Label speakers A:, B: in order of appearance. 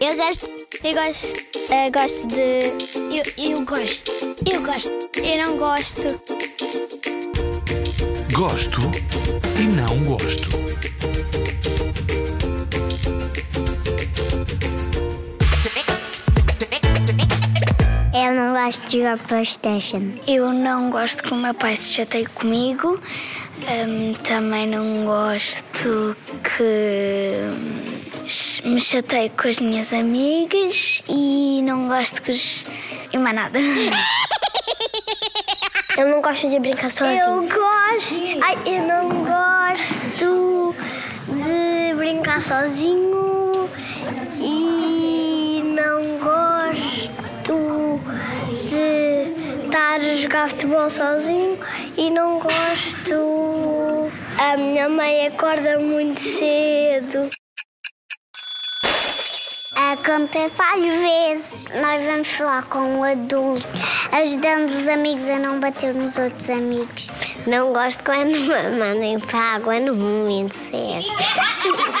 A: Eu gosto. Eu gosto. Eu gosto de. Eu, eu gosto. Eu gosto. Eu não gosto.
B: Gosto e não gosto.
A: Eu não gosto de jogar Playstation. Eu não gosto que o meu pai se chateie comigo. Hum, também não gosto que me chateie com as minhas amigas e não gosto que os. e mais nada.
C: Eu não gosto de brincar sozinho.
A: Eu gosto. Ai, eu não gosto de brincar sozinho e não gosto de estar a jogar futebol sozinho e não gosto. A minha mãe acorda muito cedo. Acontece às vezes. Nós vamos falar com um adulto, ajudando os amigos a não bater nos outros amigos.
C: Não gosto quando me mandem para a água no momento certo.